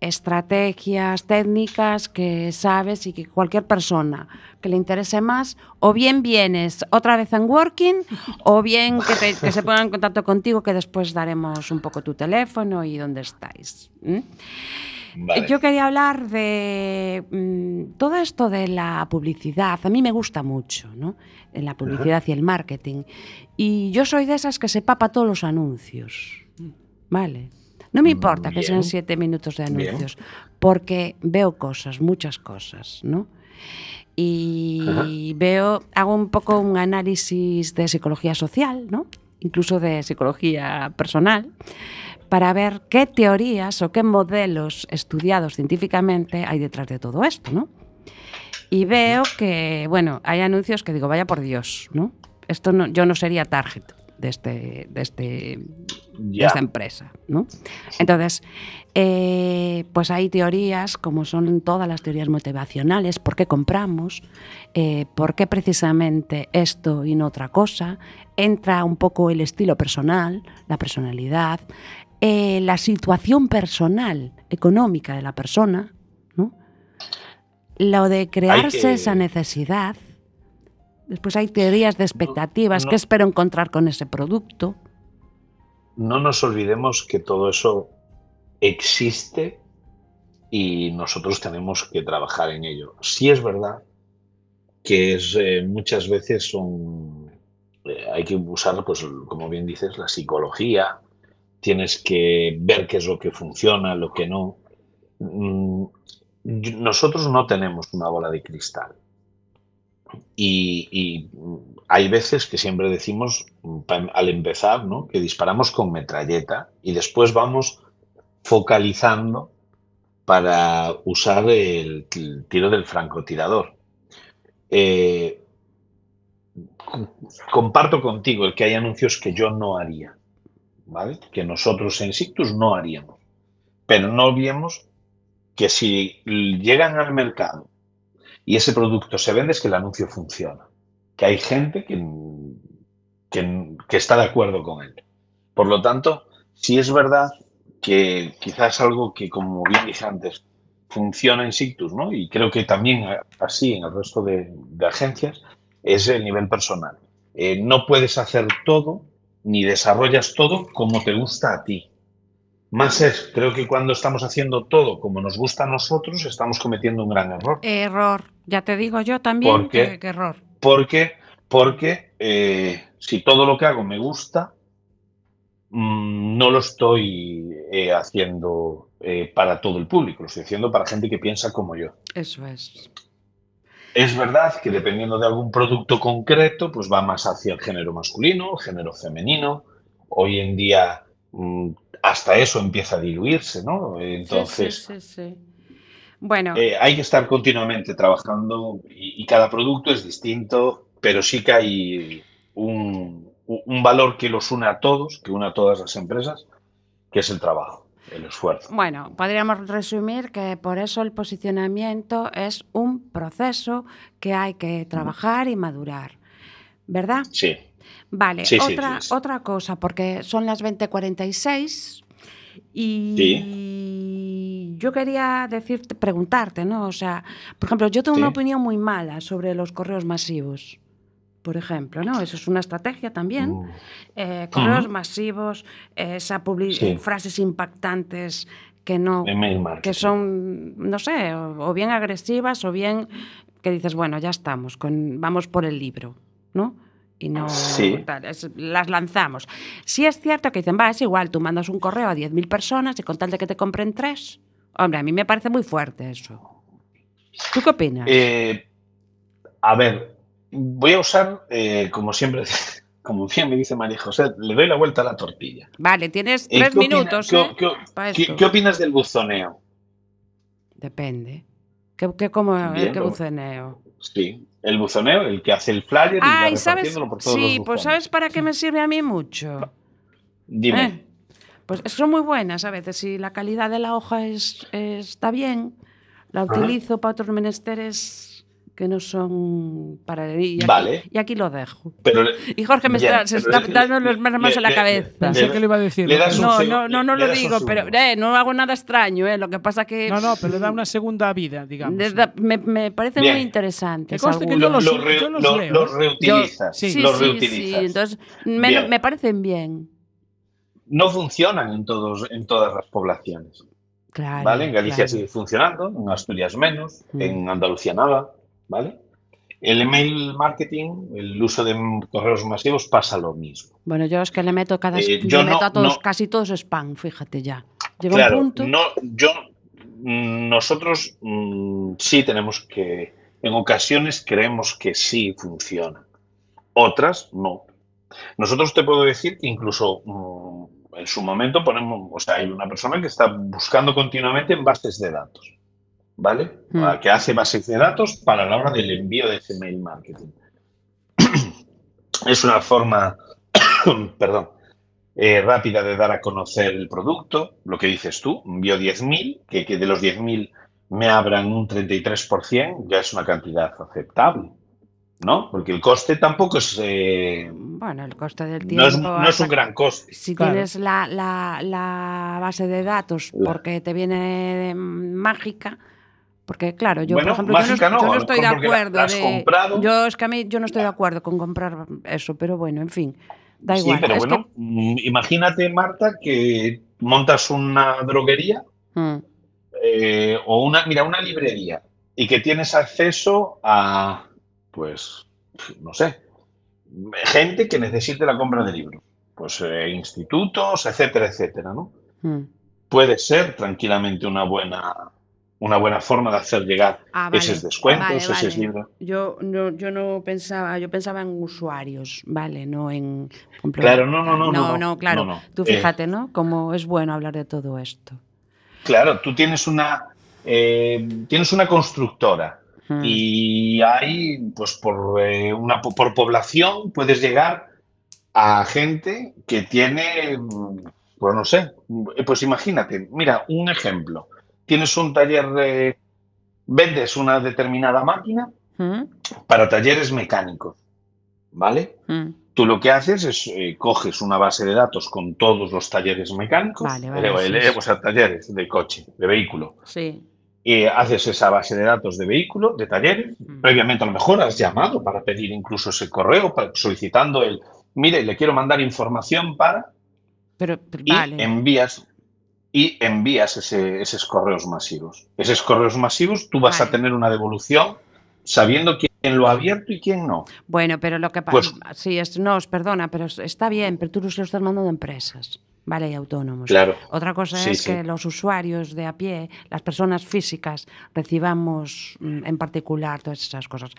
estrategias técnicas que sabes y que cualquier persona que le interese más, o bien vienes otra vez en Working, o bien que, te- que se ponga en contacto contigo, que después daremos un poco tu teléfono y dónde estáis. Yo quería hablar de mm, todo esto de la publicidad. A mí me gusta mucho, ¿no? En la publicidad y el marketing. Y yo soy de esas que se papa todos los anuncios. ¿Vale? No me importa que sean siete minutos de Bien. anuncios, porque veo cosas, muchas cosas, ¿no? Y veo, hago un poco un análisis de psicología social, ¿no? Incluso de psicología personal, para ver qué teorías o qué modelos estudiados científicamente hay detrás de todo esto, ¿no? Y veo que, bueno, hay anuncios que digo, vaya por Dios, ¿no? Esto no, yo no sería target de este, de este de esta empresa, ¿no? Entonces, eh, pues hay teorías, como son todas las teorías motivacionales, por qué compramos, eh, por qué precisamente esto y no otra cosa, entra un poco el estilo personal, la personalidad, eh, la situación personal, económica de la persona, ¿no? Lo de crearse que- esa necesidad. Después hay teorías de expectativas, no. qué espero encontrar con ese producto. No nos olvidemos que todo eso existe y nosotros tenemos que trabajar en ello. Sí es verdad que es, eh, muchas veces eh, hay que usar, pues, como bien dices, la psicología. Tienes que ver qué es lo que funciona, lo que no. Mm, Nosotros no tenemos una bola de cristal. Y, y, hay veces que siempre decimos, mm, al empezar, ¿no? que disparamos con metralleta y después vamos focalizando para usar el, tiro del francotirador. Eh, com- comparto contigo el que hay anuncios que yo no haría, ¿vale? Que nosotros en Sictus no haríamos. Pero no olvidemos que si llegan al mercado y ese producto se vende es que el anuncio funciona. Que hay gente que, que, está de acuerdo con él. Por lo tanto, si es verdad que quizás algo que, como bien dije antes, funciona en Sictus, ¿no? Y creo que también así en el resto de, de agencias, es el nivel personal. Eh, no puedes hacer todo ni desarrollas todo como te gusta a ti. Más es, creo que cuando estamos haciendo todo como nos gusta a nosotros, estamos cometiendo un gran error. Error, ya te digo yo también ¿Por qué? que, que error. Porque, porque eh, si todo lo que hago me gusta, mm, no lo estoy eh, haciendo eh, para todo el público, lo estoy haciendo para gente que piensa como yo. Eso es. Es verdad que dependiendo de algún producto concreto, pues va más hacia el género masculino, el género femenino. Hoy en día mm, hasta eso empieza a diluirse, ¿no? Entonces, Sí, sí. Bueno, eh, hay que estar continuamente trabajando y, y cada producto es distinto, pero sí que hay un, un valor que los une a todos, que une a todas las empresas, que es el trabajo, el esfuerzo. bueno, podríamos resumir que por eso el posicionamiento es un proceso que hay que trabajar y madurar, ¿verdad? Sí, Vale, Sí, otra, sí, sí. otra cosa, porque son las 20.46 y yo quería decirte, preguntarte, ¿no? O sea, por ejemplo, yo tengo una opinión muy mala sobre los correos masivos. Por ejemplo, ¿no? Eso es una estrategia también. Mm. Eh, correos Ujú. masivos, eh, esa publi- Sí. eh, frases impactantes que no, que son, no sé, o, o bien agresivas o bien que dices, bueno, ya estamos, con, vamos por el libro, ¿no? Y no Sí. tal, es- las lanzamos. Sí es cierto que dicen, va, es igual, tú mandas un correo a 10.000 personas y con tal de que te compren tres. Hombre, a mí me parece muy fuerte eso. ¿Tú qué opinas? Eh, a ver, voy a usar, eh, como siempre, como bien me dice María José, le doy la vuelta a la tortilla. vale, tienes Eh, tres ¿qué opina- minutos, qué- ¿eh? qué- opinas del buzoneo? Depende. ¿Qué, qué, cómo, Bien, qué buceneo? Sí, el buzoneo, el que hace el flyer y va ¿sabes? por todos Sí, los pues. ¿sabes para qué me sirve a mí mucho? Dime. Eh, Pues son muy buenas a veces. Si la calidad de la hoja es, está bien, la Ajá. utilizo para otros menesteres que no son para... Y aquí, Vale. y aquí lo dejo. Pero Y Jorge me está, se pero está le- dando los manos le- en la le- cabeza. Le- que le iba a decir. no. un No, no, no, lo digo, pero eh, no hago nada extraño, eh, lo que pasa que No, no, pero le da una segunda vida, digamos. da- me, me parecen Bien. muy. Que algunos. yo Lo- los- lo re- yo los lo- leo, los reutilizas. Sí. Sí, los sí, reutilizas. sí, entonces me, me parecen bien. No funcionan en, todos, en todas las poblaciones. Claro, ¿Vale? En Galicia claro. sigue funcionando, en Asturias menos, Mm. en Andalucía nada, ¿vale? El email marketing, el uso de correos masivos pasa lo mismo. Bueno, yo es que le meto cada Eh, le yo meto no- a todos, no- casi todos spam, fíjate ya. Llega claro, un punto. no, yo, mm, nosotros mm, sí tenemos que, en ocasiones creemos que sí funciona, otras no. Nosotros te puedo decir que incluso mm, en su momento ponemos, o sea, hay una persona que está buscando continuamente en bases de datos, ¿vale? Mm. Que hace bases de datos para la hora del envío de ese mail marketing. Es una forma, perdón, eh, rápida de dar a conocer el producto, lo que dices tú, envío 10.000, que, que de los 10.000 me abran un 33%, ya es una cantidad aceptable, ¿no? Porque el coste tampoco es, eh, Bueno, el coste del tiempo. no es, no es hasta un gran coste. Si Claro. tienes la, la- la base de datos porque te viene mágica, porque claro, yo Bueno, por ejemplo, yo no, no, yo no estoy de acuerdo de- yo es que a mí yo no estoy de acuerdo con comprar eso, pero bueno, en fin, da Sí, igual. pero es bueno, mm, imagínate, Marta, que montas una droguería Mm, eh, o una, mira, una librería y que tienes acceso a, pues, no sé, gente que necesite la compra de libros, pues eh, institutos, etcétera, etcétera, ¿no? mm. Puede ser tranquilamente una buena, una buena forma de hacer llegar Ah, vale, esos descuentos, vale, esos libros. Yo no, yo no pensaba, yo pensaba en usuarios, vale, no en. Claro, no, no, no, no, no, no, claro. no. Tú Eh, fíjate, ¿no? Cómo es bueno hablar de todo esto. Claro, tú tienes una, eh, tienes una constructora Mm. y hay, pues por, eh, una, po- por población puedes llegar a gente que tiene, mm, pues no sé, pues imagínate, mira, un ejemplo, tienes un taller de, vendes una determinada máquina Mm, para talleres mecánicos, ¿vale? mm. Tú lo que haces es eh, coges una base de datos con todos los talleres mecánicos, Vale, vale, sí, eh, o sea, talleres de coche, de vehículo, Sí. y haces esa base de datos de vehículo, de talleres. Mm. Previamente, a lo mejor has llamado para pedir incluso ese correo, solicitando el, mire, le quiero mandar información para, Pero, pero y vale. envías y envías ese- esos correos masivos. Esos correos masivos, tú vas Vale. a tener una devolución sabiendo quién lo ha abierto y quién no. Bueno, pero lo que pasa, Pues- sí, es, no, os perdona, pero es- está bien, pero tú se lo estás mandando a empresas, ¿vale? Y autónomos. Claro. Otra cosa Sí, es sí. que los usuarios de a pie, las personas físicas, recibamos mm, en particular todas esas cosas.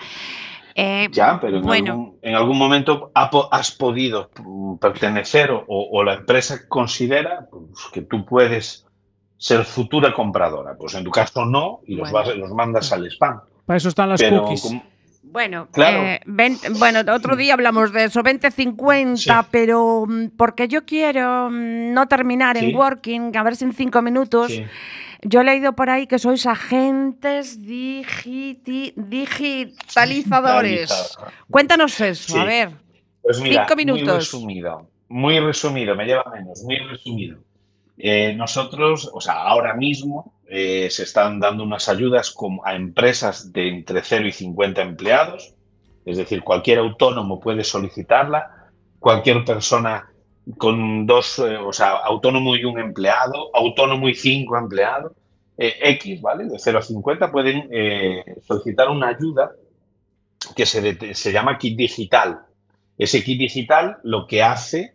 Eh, Ya, pero en, bueno, algún, en algún momento has podido pertenecer o, o la empresa considera pues, que tú puedes ser futura compradora. Pues en tu caso no y los, Bueno. vas- los mandas al spam. Para eso están las Pero cookies. como- Bueno, Claro. eh, 20 bueno, otro día hablamos de eso, 20-50, Sí. pero mm, porque yo quiero mm, no terminar Sí. en working, a ver si en cinco minutos. sí. Yo he leído por ahí que sois agentes digiti- digitalizadores. Digitalizador. Cuéntanos eso, Sí. a ver. Pues mira, Cinco muy minutos. resumido, muy resumido, me lleva menos, muy resumido. Eh, nosotros, o sea, ahora mismo, eh, se están dando unas ayudas como a empresas de entre 0 y 50 empleados, es decir, cualquier autónomo puede solicitarla, cualquier persona con dos, eh, o sea, autónomo y un empleado, autónomo y cinco empleados, eh, X, ¿vale? De 0 a 50 pueden eh, solicitar una ayuda que se, se llama kit digital. Ese kit digital lo que hace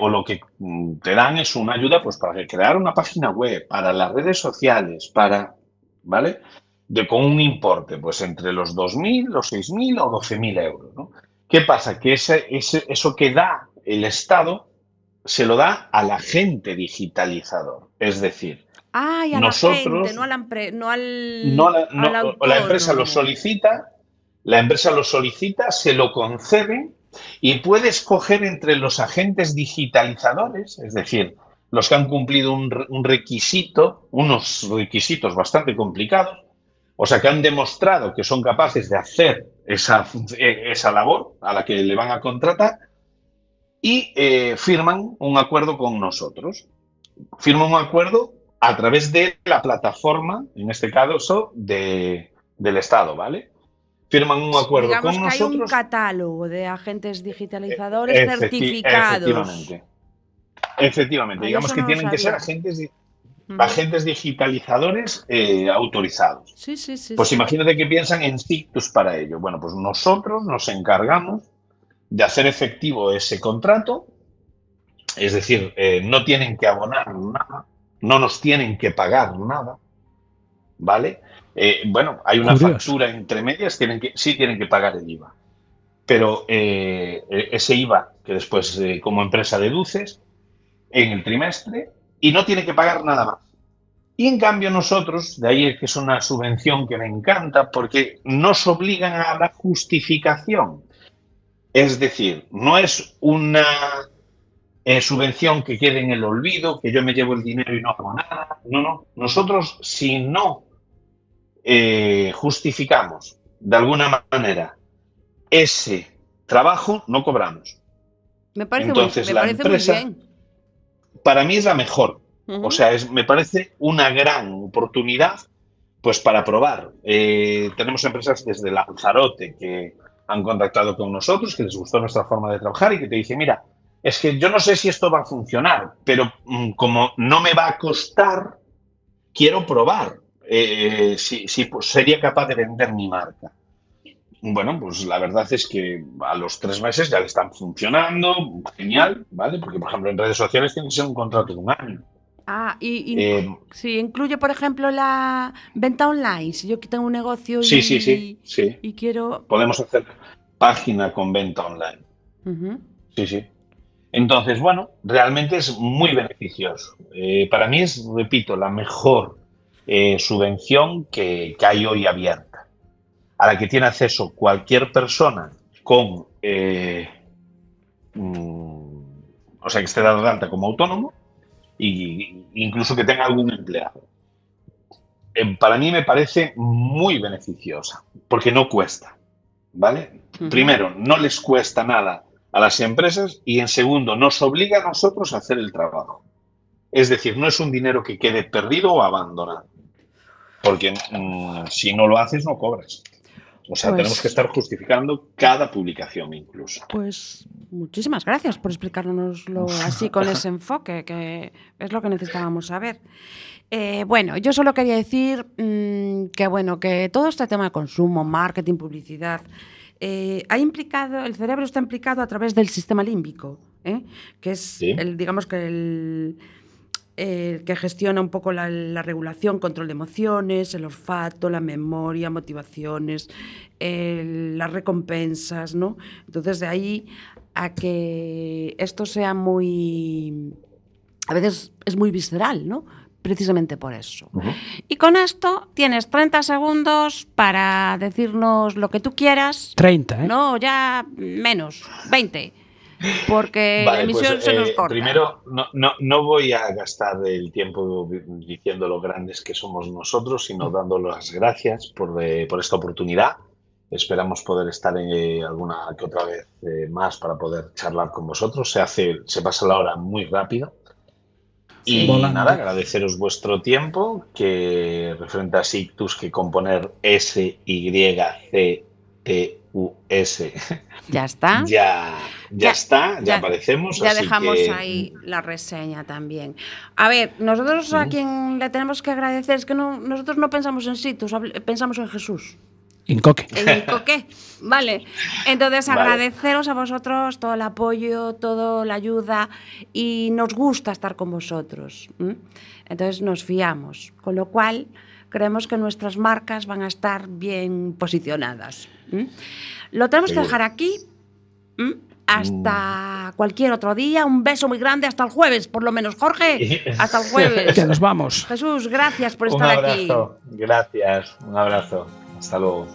o lo que mm, te dan es una ayuda pues para crear una página web, para las redes sociales, para, ¿vale? De, con un importe, pues entre los 2.000, los 6.000 o 12.000 euros, ¿no? ¿Qué pasa? Que ese, ese- eso que da el Estado se lo da al agente digitalizador. Es decir, Ah, y a Nosotros- la gente, no, a la al, no la, no- al o la empresa lo solicita, la empresa lo solicita, se lo concede y puede escoger entre los agentes digitalizadores, es decir, los que han cumplido un, re- un requisito, unos requisitos bastante complicados, o sea, que han demostrado que son capaces de hacer esa, eh, esa labor a la que le van a contratar y eh, firman un acuerdo con nosotros. Firman un acuerdo a través de la plataforma, en este caso, de, del Estado, ¿vale? Firman un acuerdo Digamos con que hay un nosotros. catálogo de agentes digitalizadores Efecti- certificados. Efectivamente. Efectivamente. Ay, Digamos que no tienen que ser agentes, agentes digitalizadores eh, autorizados. Sí, sí, sí. Pues sí. imagínate que piensan en Sictus para ello. Bueno, pues nosotros nos encargamos de hacer efectivo ese contrato, es decir, eh, no tienen que abonar nada, no nos tienen que pagar nada, ¿vale? Eh, bueno, hay una Curioso. factura entre medias, tienen que, sí tienen que pagar el IVA, pero eh, ese IVA que después como empresa deduces en el trimestre y no tiene que pagar nada más. Y en cambio nosotros, de ahí es que es una subvención que me encanta porque nos obligan a la justificación. Es decir, no es una eh, subvención que quede en el olvido, que yo me llevo el dinero y no hago nada. No, no. Nosotros, si no eh, justificamos de alguna manera ese trabajo, no cobramos. me parece, entonces, muy, me la parece empresa- muy bien. Para mí es la mejor. O sea, es, me parece una gran oportunidad pues para probar. Eh, tenemos empresas desde Lanzarote que han contactado con nosotros, que les gustó nuestra forma de trabajar y que te dicen, mira, es que yo no sé si esto va a funcionar, pero mm, como no me va a costar, quiero probar eh, si, si, pues, sería capaz de vender mi marca. Bueno, pues la verdad es que a los tres meses ya le están funcionando, genial, ¿vale? Porque, por ejemplo, en redes sociales tiene que ser un contrato de un año. Ah, y, y- Eh, sí, incluye, por ejemplo, la venta online. Si yo tengo un negocio y, sí, sí, sí, sí. y quiero... Podemos hacer página con venta online. Sí, sí. Entonces, bueno, realmente es muy beneficioso. Eh, para mí es, repito, la mejor eh, subvención que, que hay hoy abierta, a la que tiene acceso cualquier persona con, eh, mm, o sea, que esté dado de alta como autónomo y incluso que tenga algún empleado. Para mí me parece muy beneficiosa, porque no cuesta, ¿vale? Primero, no les cuesta nada a las empresas y en segundo, nos obliga a nosotros a hacer el trabajo. Es decir, no es un dinero que quede perdido o abandonado. Porque mm, si no lo haces, no cobras. O sea, Pues- tenemos que estar justificando cada publicación incluso. Pues muchísimas gracias por explicárnoslo así con ese enfoque, que es lo que necesitábamos saber. Eh, bueno, yo solo quería decir mm, que bueno, que todo este tema de consumo, marketing, publicidad, eh, ha implicado, el cerebro está implicado a través del sistema límbico, ¿eh? que es Sí. el, digamos que el, el que gestiona un poco la, la regulación, control de emociones, el olfato, la memoria, motivaciones, el- las recompensas, ¿no? Entonces de ahí a que esto sea muy, a veces es muy visceral, ¿no? Precisamente por eso. Y con esto tienes 30 segundos para decirnos lo que tú quieras. 30, ¿eh? No, ya menos, 20. Porque la Vale, emisión pues, se nos eh, corta. Primero, no, no, no voy a gastar el tiempo di- diciendo lo grandes que somos nosotros, sino dando las gracias por, eh, por esta oportunidad. Esperamos poder estar eh, alguna que otra vez eh, más para poder charlar con vosotros. Se hace, se pasa la hora muy rápido. Y Volando. nada, agradeceros vuestro tiempo, que referente a Sictus, que componer S, Y, C, T, U, S, Ya está. ya, ya, Ya- está, ya, ya- aparecemos. Ya así dejamos que- ahí la reseña también. A ver, nosotros a quien le tenemos que agradecer es que no, nosotros no pensamos en hable- pensamos en Jesús. Incoque. En Coque, vale. Entonces Vale. agradeceros a vosotros todo el apoyo, toda la ayuda y nos gusta estar con vosotros. Entonces nos fiamos, con lo cual creemos que nuestras marcas van a estar bien posicionadas. Lo tenemos que dejar aquí. Hasta cualquier otro día. Un beso muy grande hasta el jueves, por lo menos. Jorge, hasta el jueves. Que nos vamos. Jesús, gracias por Un estar aquí. abrazo, gracias, un abrazo, hasta luego.